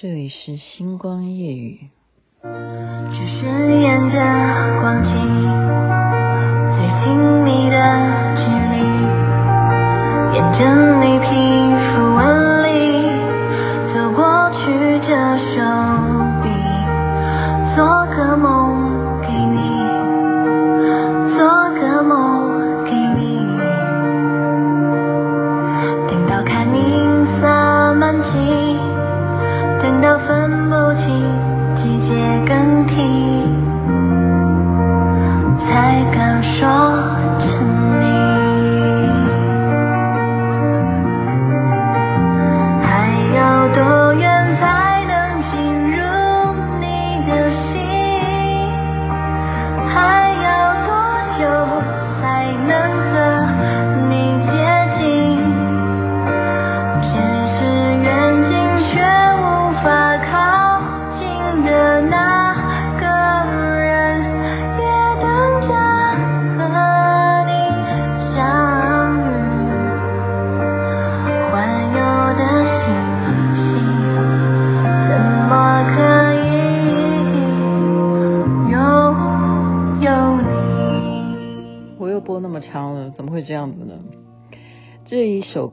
这里是星光夜雨。只是眼的光景，最亲密的距离，沿着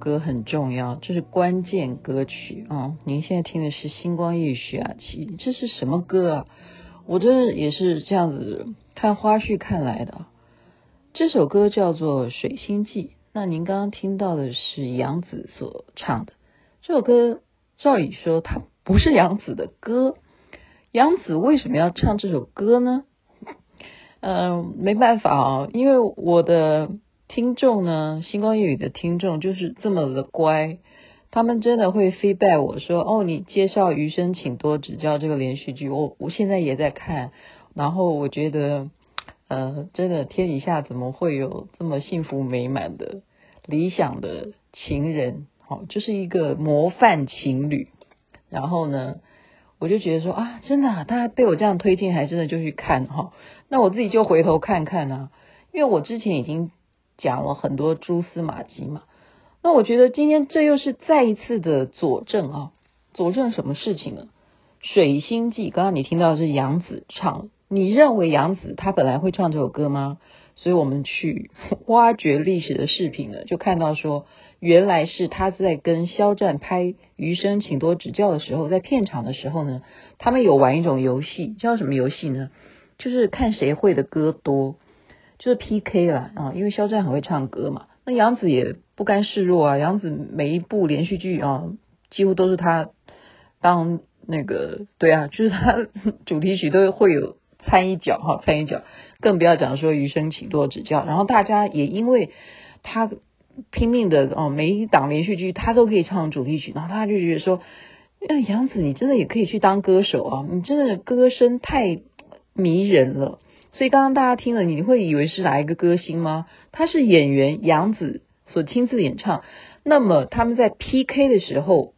歌很重要，这是关键歌曲啊、您现在听的是《星光夜语》徐雅琪，这是什么歌啊？我这也是这样子看花絮看来的。这首歌叫做《水星记》，那您刚刚听到的是杨子所唱的。这首歌照理说它不是杨子的歌，杨子为什么要唱这首歌呢？嗯、没办法啊，因为我的。听众呢，星光夜语的听众就是这么的乖，他们真的会 feedback 我说，哦，你介绍《余生，请多指教》这个连续剧，我我现在也在看，然后我觉得，呃，真的天底下怎么会有这么幸福美满的理想的情人？好，就是一个模范情侣。然后呢，我就觉得说啊，真的啊，大家被我这样推荐，还真的就去看哈。那我自己就回头看看啊，因为我之前已经。讲了很多蛛丝马迹嘛，那我觉得今天这又是再一次的佐证啊，佐证什么事情呢？《水星记》刚刚你听到的是杨紫唱，你认为杨紫她本来会唱这首歌吗？所以我们去 挖掘历史的视频呢，就看到说，原来是她在跟肖战拍《余生，请多指教》的时候，在片场的时候呢，他们有玩一种游戏，叫什么游戏呢？就是看谁会的歌多。就是 PK 啦啊，因为肖战很会唱歌嘛，那杨紫也不甘示弱啊。杨紫每一部连续剧啊，几乎都是他当那个对啊，就是他主题曲都会有掺一脚哈，掺一脚。更不要讲说余生请多指教。然后大家也因为他拼命的哦，每一档连续剧他都可以唱主题曲，然后他就觉得说，那杨紫你真的也可以去当歌手啊，你真的歌声太迷人了。所以刚刚大家听了，你会以为是哪一个歌星吗？他是演员杨紫所亲自演唱。那么他们在 PK 的时候，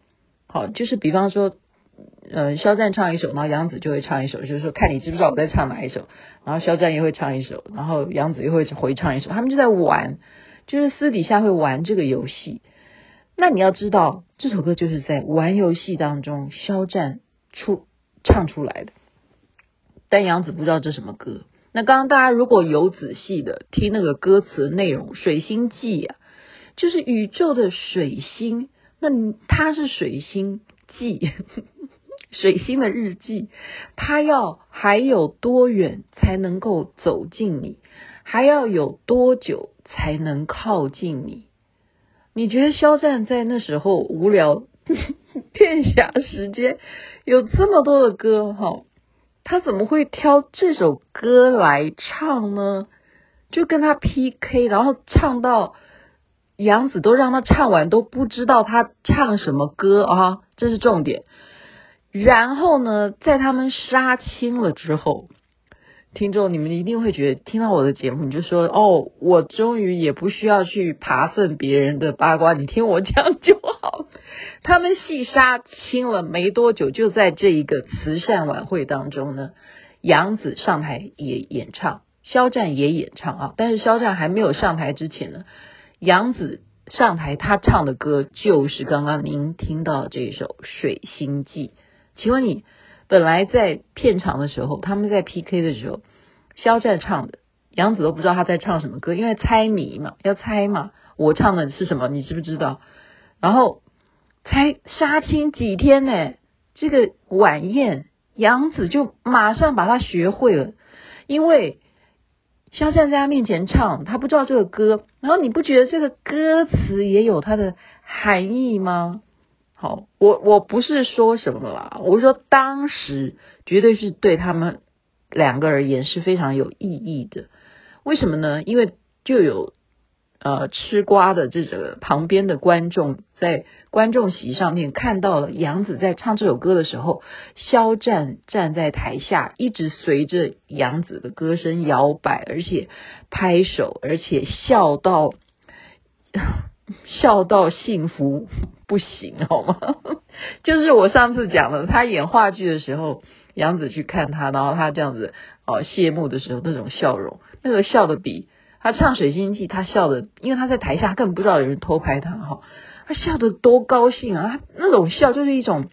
好，就是比方说，呃，肖战唱一首，然后杨紫就会唱一首，就是说看你知不知道我在唱哪一首。然后肖战也会唱一首，然后杨紫又会回唱一首。他们就在玩，就是私底下会玩这个游戏。那你要知道，这首歌就是在玩游戏当中，肖战出唱出来的，但杨紫不知道这什么歌。那刚刚大家如果有仔细的听那个歌词内容，《水星记》啊，就是宇宙的水星，那它是水星记，水星的日记，它要还有多远才能够走近你，还要有多久才能靠近你？你觉得肖战在那时候无聊 片暇时间有这么多的歌哈？他怎么会挑这首歌来唱呢？就跟他 PK，然后唱到杨紫都让他唱完都不知道他唱什么歌啊，这是重点。然后呢，在他们杀青了之后，听众你们一定会觉得听到我的节目，你就说哦，我终于也不需要去爬粪别人的八卦，你听我讲就好。他们戏杀青了没多久，就在这一个慈善晚会当中呢，杨紫上台也演唱，肖战也演唱啊。但是肖战还没有上台之前呢，杨紫上台，他唱的歌就是刚刚您听到的这首《水星记》，请问你本来在片场的时候，他们在 PK 的时候，肖战唱的，杨紫都不知道他在唱什么歌，因为猜谜嘛，要猜嘛，我唱的是什么，你知不知道？然后才杀青几天呢，这个晚宴，杨紫就马上把它学会了，因为肖战在他面前唱，他不知道这个歌，然后你不觉得这个歌词也有它的含义吗？好，我我不是说什么啦，我说当时绝对是对他们两个而言是非常有意义的。为什么呢？因为就有呃吃瓜的这个旁边的观众在观众席上面看到了杨紫在唱这首歌的时候，肖战站在台下一直随着杨紫的歌声摇摆，而且拍手，而且笑到。笑到幸福不行，好吗？就是我上次讲的，他演话剧的时候，杨紫去看他，然后他这样子哦谢幕的时候那种笑容，那个笑的比他唱《水星记》他笑的，因为他在台下根本不知道有人偷拍他哈，他笑得多高兴啊！他那种笑就是一种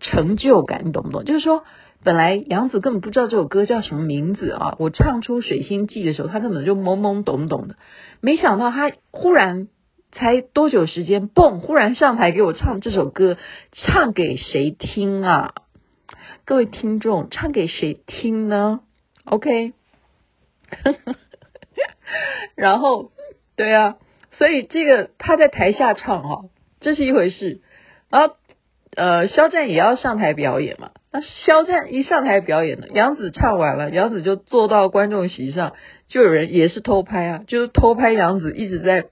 成就感，你懂不懂？就是说，本来杨紫根本不知道这首歌叫什么名字啊，我唱出《水星记》的时候，他根本就懵懵懂懂的，没想到他忽然。才多久时间？蹦！忽然上台给我唱这首歌，唱给谁听啊？各位听众，唱给谁听呢？OK，然后对啊，所以这个他在台下唱哈，这是一回事。然后呃，肖战也要上台表演嘛。那肖战一上台表演呢，杨紫唱完了，杨紫就坐到观众席上，就有人也是偷拍啊，就是偷拍杨紫一直在。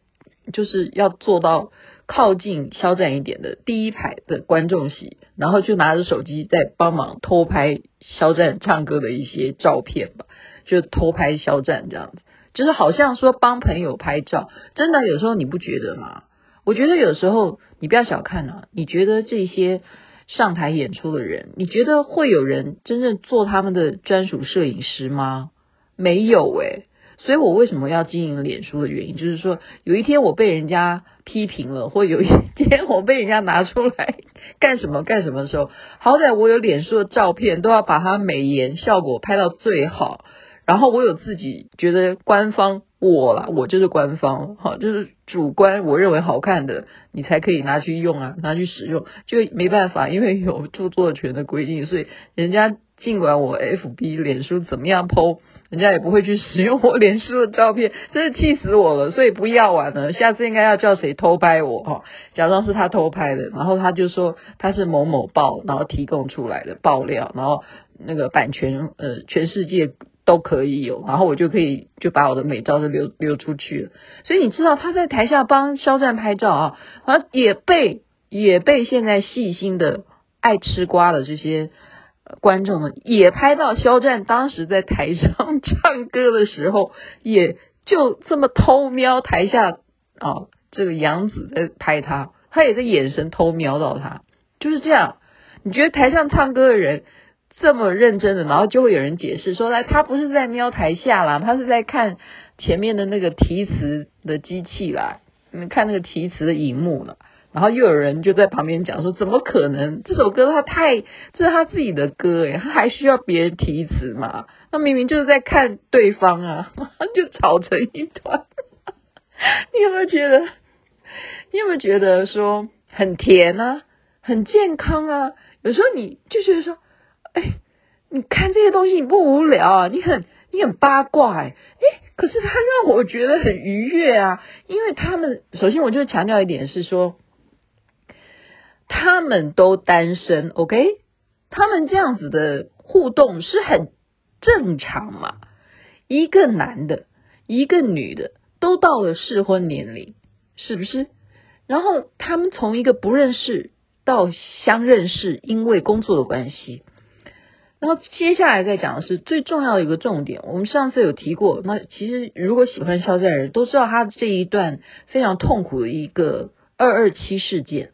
就是要坐到靠近肖战一点的第一排的观众席，然后就拿着手机在帮忙偷拍肖战唱歌的一些照片吧，就偷拍肖战这样子，就是好像说帮朋友拍照，真的有时候你不觉得吗？我觉得有时候你不要小看啊，你觉得这些上台演出的人，你觉得会有人真正做他们的专属摄影师吗？没有诶、所以我为什么要经营脸书的原因，就是说有一天我被人家批评了，或有一天我被人家拿出来干什么干什么的时候，好歹我有脸书的照片，都要把它美颜效果拍到最好，然后我有自己觉得官方我啦，我就是官方，哈，就是主观我认为好看的，你才可以拿去用啊，拿去使用，就没办法，因为有著作权的规定，所以人家尽管我 FB 脸书怎么样 po。人家也不会去使用我脸书的照片，真是气死我了。所以不要玩了，下次应该要叫谁偷拍我哈，假装是他偷拍的，然后他就说他是某某报，然后提供出来的爆料，然后那个版权呃全世界都可以有，然后我就可以就把我的美照就流流出去了。所以你知道他在台下帮肖战拍照啊，好像也被也被现在细心的爱吃瓜的这些。观众呢也拍到肖战当时在台上唱歌的时候，也就这么偷瞄台下啊，这个杨紫在拍他，他也在眼神偷瞄到他，就是这样。你觉得台上唱歌的人这么认真的，然后就会有人解释说，来他不是在瞄台下啦，他是在看前面的那个提词的机器啦，你看那个提词的荧幕了。然后又有人就在旁边讲说，怎么可能？这首歌他太，这是他自己的歌诶，他还需要别人提词吗？他明明就是在看对方啊，就吵成一团。你有没有觉得？你有没有觉得说很甜啊，很健康啊？有时候你就觉得说，哎，你看这些东西你不无聊啊？你很你很八卦哎，哎，可是他让我觉得很愉悦啊，因为他们首先我就强调一点是说。他们都单身，OK？他们这样子的互动是很正常嘛？一个男的，一个女的，都到了适婚年龄，是不是？然后他们从一个不认识到相认识，因为工作的关系。然后接下来再讲的是最重要的一个重点，我们上次有提过。那其实如果喜欢肖战的人都知道他这一段非常痛苦的一个二二七事件。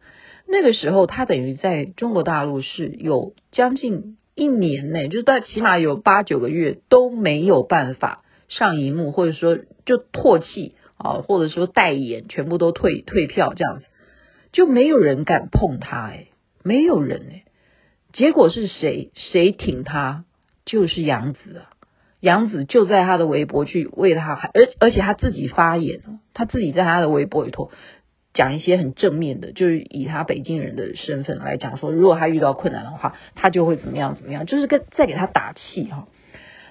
那个时候，他等于在中国大陆是有将近一年内，就是在起码有八九个月都没有办法上荧幕，或者说就唾弃啊，或者说代言，全部都退退票这样子，就没有人敢碰他，哎，没有人哎，结果是谁谁挺他？就是杨子啊，杨子就在他的微博去为他，而而且他自己发言，他自己在他的微博里头讲一些很正面的，就是以他北京人的身份来讲说，如果他遇到困难的话，他就会怎么样怎么样，就是跟在给他打气哈。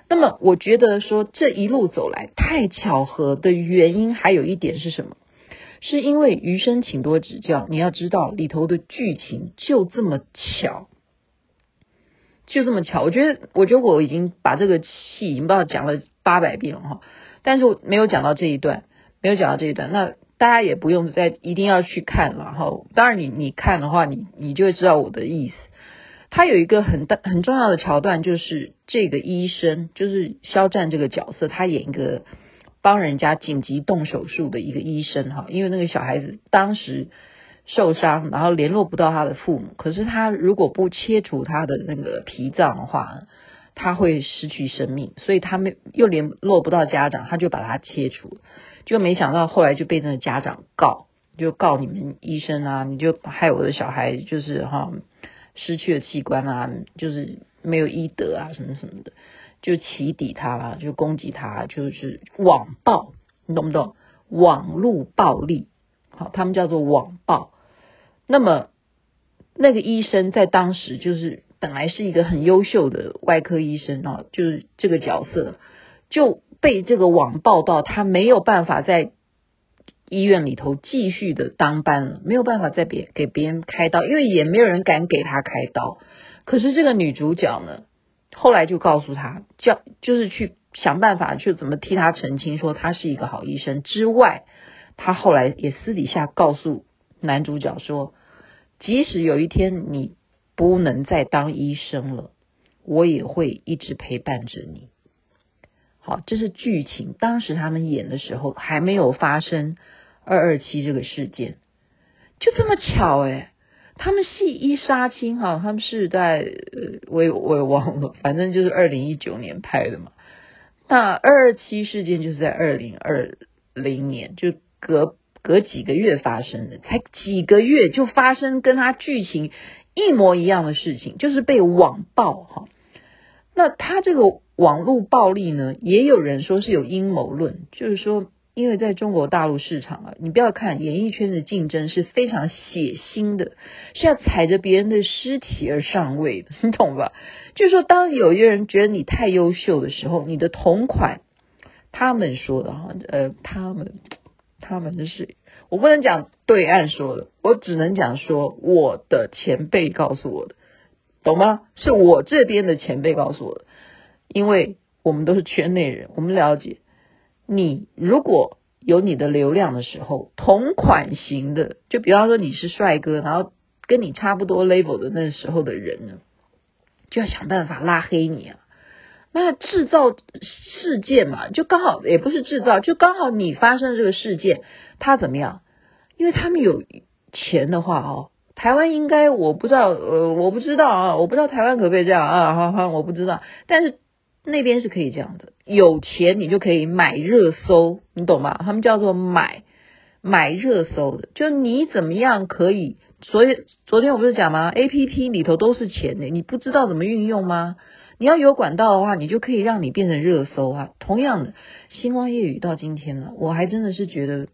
那么我觉得说这一路走来太巧合的原因还有一点是什么？是因为余生请多指教，你要知道里头的剧情就这么巧。就这么巧，我觉得，我觉得我已经把这个戏已经不知道讲了八百遍了哈，但是我没有讲到这一段，没有讲到这一段，那大家也不用再一定要去看了哈。当然你，你看的话，你你就会知道我的意思。他有一个很大很重要的桥段，就是这个医生，就是肖战这个角色，他演一个帮人家紧急动手术的一个医生哈，因为那个小孩子当时。受伤，然后联络不到他的父母。可是他如果不切除他的那个脾脏的话，他会失去生命。所以他没又联络不到家长，他就把他切除。就没想到后来就被那个家长告，就告你们医生啊，你就害我的小孩就是哈失去了器官啊，就是没有医德啊什么什么的，就起底他了，就攻击他，就是网暴，你懂不懂？网络暴力，好，他们叫做网暴。那么，那个医生在当时就是本来是一个很优秀的外科医生啊，就是这个角色就被这个网报道，他没有办法在医院里头继续的当班了，没有办法再别给别人开刀，因为也没有人敢给他开刀。可是这个女主角呢，后来就告诉他，叫就是去想办法去怎么替他澄清，说他是一个好医生之外，他后来也私底下告诉男主角说。即使有一天你不能再当医生了，我也会一直陪伴着你。好，这是剧情。当时他们演的时候还没有发生二二七这个事件，就这么巧哎！他们戏一杀青哈，他们是在呃，我也我也忘了，反正就是二零一九年拍的嘛。那二二七事件就是在二零二零年，就隔。隔几个月发生的，才几个月就发生跟他剧情一模一样的事情，就是被网暴哈。那他这个网络暴力呢，也有人说是有阴谋论，就是说，因为在中国大陆市场啊，你不要看演艺圈的竞争是非常血腥的，是要踩着别人的尸体而上位的，你懂吧？就是说，当有一个人觉得你太优秀的时候，你的同款，他们说的哈，呃，他们。他们的事，我不能讲对岸说的，我只能讲说我的前辈告诉我的，懂吗？是我这边的前辈告诉我的，因为我们都是圈内人，我们了解，你如果有你的流量的时候，同款型的，就比方说你是帅哥，然后跟你差不多 level 的那时候的人呢，就要想办法拉黑你啊。那制造事件嘛，就刚好也不是制造，就刚好你发生这个事件，他怎么样？因为他们有钱的话哦，台湾应该我不知道，呃，我不知道啊，我不知道台湾可不可以这样啊？哈哈，我不知道，但是那边是可以这样的，有钱你就可以买热搜，你懂吗？他们叫做买买热搜的，就你怎么样可以？所以昨天我不是讲吗？APP 里头都是钱的，你不知道怎么运用吗？你要有管道的话，你就可以让你变成热搜啊。同样的，星光夜雨到今天了，我还真的是觉得，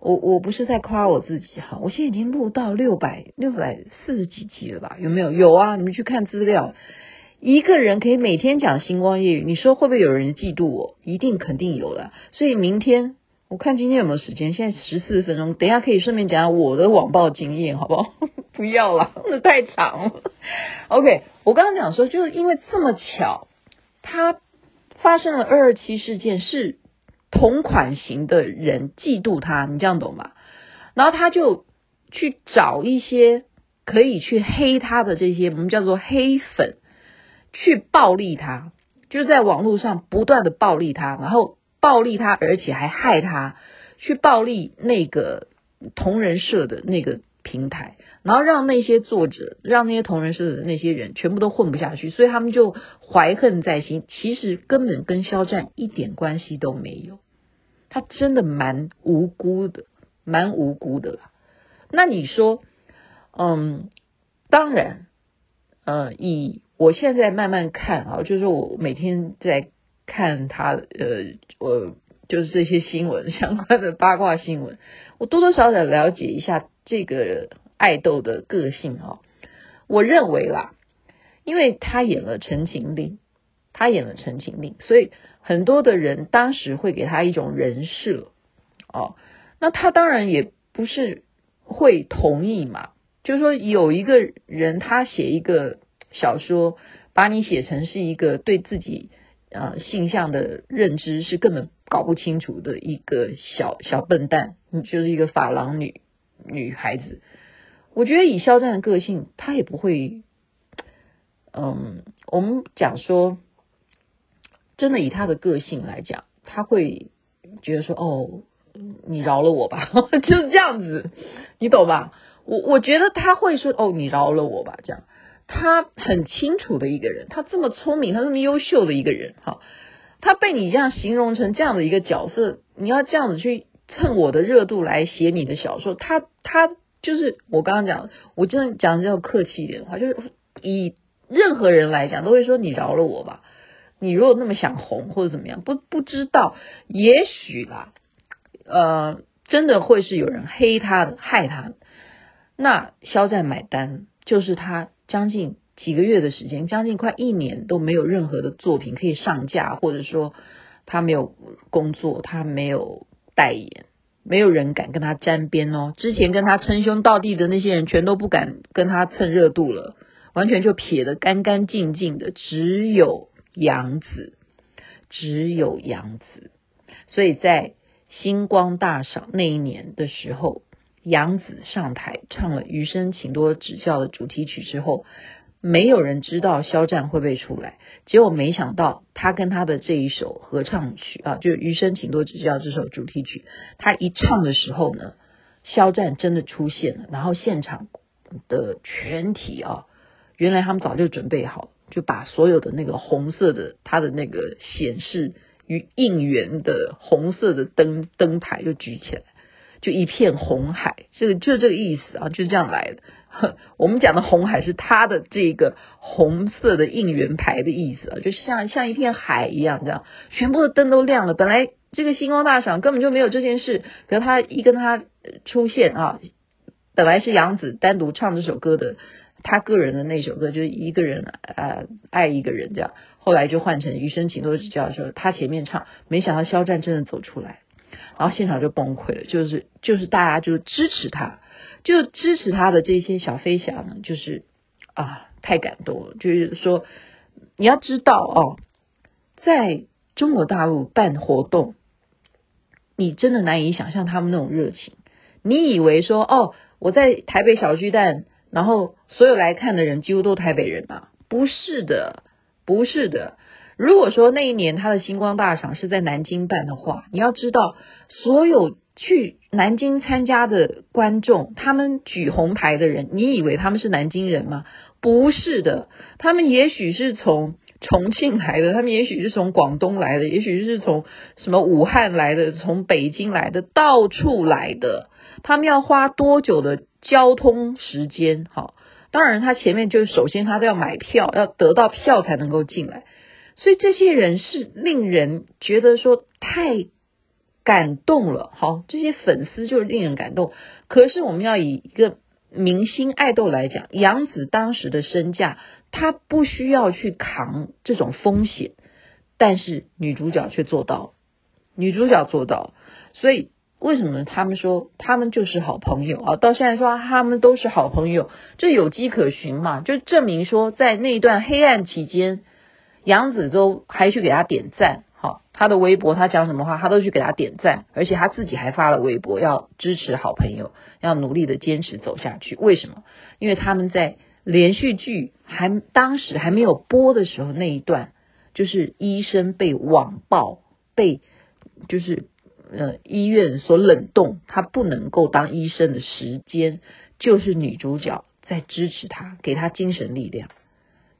我我不是在夸我自己哈，我现在已经录到六百六百四十几集了吧？有没有？有啊，你们去看资料，一个人可以每天讲星光夜语，你说会不会有人嫉妒我？一定肯定有了。所以明天我看今天有没有时间，现在十四分钟，等一下可以顺便讲讲我的网暴经验，好不好？不要了，那太长了。OK。我刚刚讲说，就是因为这么巧，他发生了二二七事件，是同款型的人嫉妒他，你这样懂吗？然后他就去找一些可以去黑他的这些，我们叫做黑粉，去暴力他，就是在网络上不断的暴力他，然后暴力他，而且还害他，去暴力那个同人社的那个。平台，然后让那些作者，让那些同人社的那些人全部都混不下去，所以他们就怀恨在心。其实根本跟肖战一点关系都没有，他真的蛮无辜的，蛮无辜的啦。那你说，嗯，当然，呃，以我现在慢慢看啊，就是我每天在看他，呃，我就是这些新闻 相关的八卦新闻，我多多少少了解一下这个爱豆的个性啊。我认为啦，因为他演了《陈情令》，他演了《陈情令》，所以很多的人当时会给他一种人设哦。那他当然也不是会同意嘛。就是说，有一个人他写一个小说，把你写成是一个对自己呃性向的认知是根本搞不清楚的一个小小笨蛋，你就是一个发廊女女孩子。我觉得以肖战的个性，他也不会，嗯，我们讲说，真的以他的个性来讲，他会觉得说，哦，你饶了我吧，就是这样子，你懂吧？我我觉得他会说哦，你饶了我吧，这样。他很清楚的一个人，他这么聪明，他这么优秀的一个人，哈，他被你这样形容成这样的一个角色，你要这样子去蹭我的热度来写你的小说，他他就是我刚刚讲，我真的讲的要客气一点的话，就是以任何人来讲都会说你饶了我吧。你如果那么想红或者怎么样，不不知道，也许啦，呃，真的会是有人黑他的，害他的。那肖战买单，就是他将近几个月的时间，将近快一年都没有任何的作品可以上架，或者说他没有工作，他没有代言，没有人敢跟他沾边哦。之前跟他称兄道弟的那些人，全都不敢跟他蹭热度了，完全就撇得干干净净的，只有杨紫，只有杨紫。所以在星光大赏那一年的时候。杨紫上台唱了《余生请多指教》的主题曲之后，没有人知道肖战会不会出来。结果没想到，他跟他的这一首合唱曲啊，就《余生请多指教》这首主题曲，他一唱的时候呢，肖战真的出现了。然后现场的全体啊，原来他们早就准备好，就把所有的那个红色的他的那个显示与应援的红色的灯灯牌就举起来。就一片红海，这个就这个意思啊，就这样来的。我们讲的红海是他的这个红色的应援牌的意思啊，就像像一片海一样，这样全部的灯都亮了。本来这个星光大赏根本就没有这件事，可是他一跟他出现啊，本来是杨紫单独唱这首歌的，他个人的那首歌就是一个人呃爱一个人这样，后来就换成余生请多指教的时候，他前面唱，没想到肖战真的走出来。然后现场就崩溃了，就是就是大家就支持他，就支持他的这些小飞侠呢，就是啊太感动了，就是说你要知道哦，在中国大陆办活动，你真的难以想象他们那种热情。你以为说哦，我在台北小巨蛋，然后所有来看的人几乎都台北人嘛？不是的，不是的。如果说那一年他的星光大赏是在南京办的话，你要知道，所有去南京参加的观众，他们举红牌的人，你以为他们是南京人吗？不是的，他们也许是从重庆来的，他们也许是从广东来的，也许是从什么武汉来的，从北京来的，到处来的。他们要花多久的交通时间？好，当然他前面就是首先他都要买票，要得到票才能够进来。所以这些人是令人觉得说太感动了，好，这些粉丝就是令人感动。可是我们要以一个明星爱豆来讲，杨紫当时的身价，她不需要去扛这种风险，但是女主角却做到了，女主角做到。所以为什么他们说他们就是好朋友啊？到现在说他们都是好朋友，这有迹可循嘛？就证明说在那段黑暗期间。杨紫都还去给他点赞，好，他的微博他讲什么话，他都去给他点赞，而且他自己还发了微博，要支持好朋友，要努力的坚持走下去。为什么？因为他们在连续剧还当时还没有播的时候那一段，就是医生被网暴，被就是呃医院所冷冻，他不能够当医生的时间，就是女主角在支持他，给他精神力量。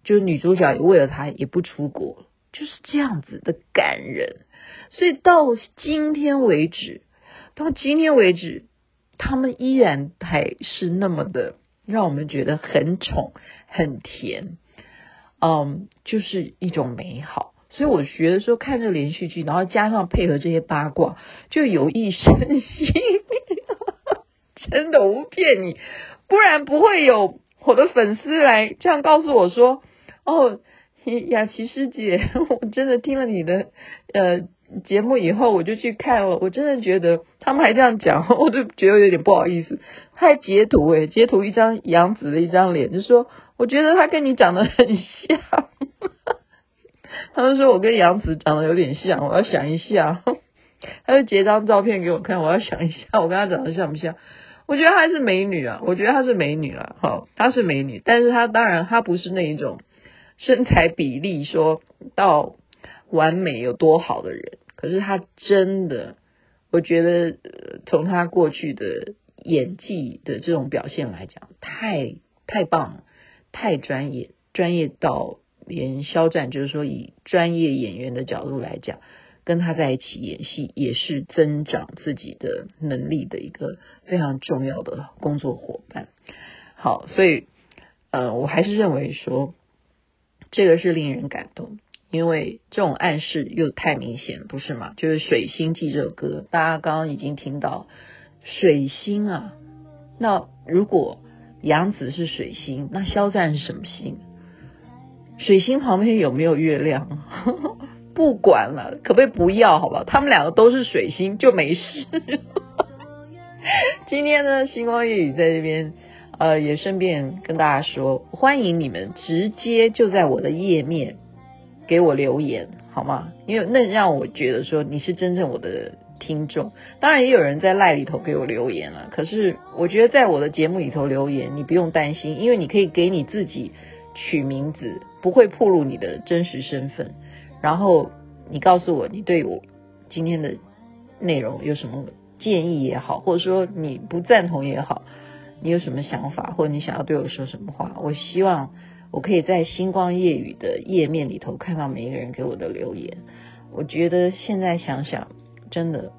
就是女主角也为了他也不出国，就是这样子的感人。所以到今天为止，到今天为止，他们依然还是那么的让我们觉得很宠、很甜。嗯，就是一种美好。所以我觉得说看这连续剧，然后加上配合这些八卦，就有益身心。真的，我不骗你，不然不会有我的粉丝来这样告诉我说：“哦，雅琪师姐，我真的听了你的呃节目以后，我就去看了。我真的觉得他们还这样讲，我就觉得有点不好意思。他还截图诶，截图一张杨紫的一张脸，就说我觉得她跟你长得很像。”他们说我跟杨紫长得有点像，我要想一下。他就截张照片给我看，我要想一下，我跟她长得像不像？我觉得她是美女啊，我觉得她是美女了，好，她是美女，但是她当然她不是那一种身材比例说到完美有多好的人，可是他真的，我觉得从他过去的演技的这种表现来讲，太太棒了，太专业，专业到连肖战就是说以专业演员的角度来讲。跟他在一起演戏也是增长自己的能力的一个非常重要的工作伙伴。好，所以呃，我还是认为说这个是令人感动，因为这种暗示又太明显，不是吗？就是《水星记》这首歌，大家刚刚已经听到水星啊。那如果杨紫是水星，那肖战是什么星？水星旁边有没有月亮？不管了，可不可以不要？好吧，他们两个都是水星，就没事。今天呢，星光夜雨在这边，呃，也顺便跟大家说，欢迎你们直接就在我的页面给我留言，好吗？因为那让我觉得说你是真正我的听众。当然，也有人在赖里头给我留言了，可是我觉得在我的节目里头留言，你不用担心，因为你可以给你自己取名字，不会暴露你的真实身份。然后你告诉我，你对我今天的内容有什么建议也好，或者说你不赞同也好，你有什么想法，或者你想要对我说什么话？我希望我可以在星光夜雨的页面里头看到每一个人给我的留言。我觉得现在想想，真的，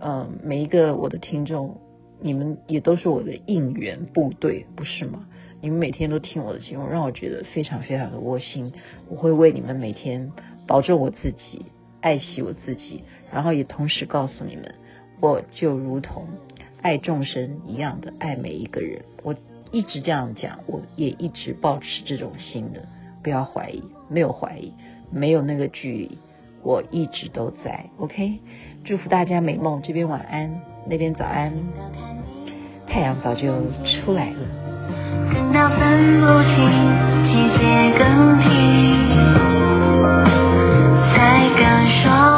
嗯，每一个我的听众，你们也都是我的应援部队，不是吗？你们每天都听我的节目，让我觉得非常非常的窝心。我会为你们每天。保重我自己，爱惜我自己，然后也同时告诉你们，我就如同爱众生一样的爱每一个人，我一直这样讲，我也一直保持这种心的，不要怀疑，没有怀疑，没有那个距离，我一直都在，ok 祝福大家美梦，这边晚安，那边早安。太阳早就出来了。等到分不清季节更替。才敢说。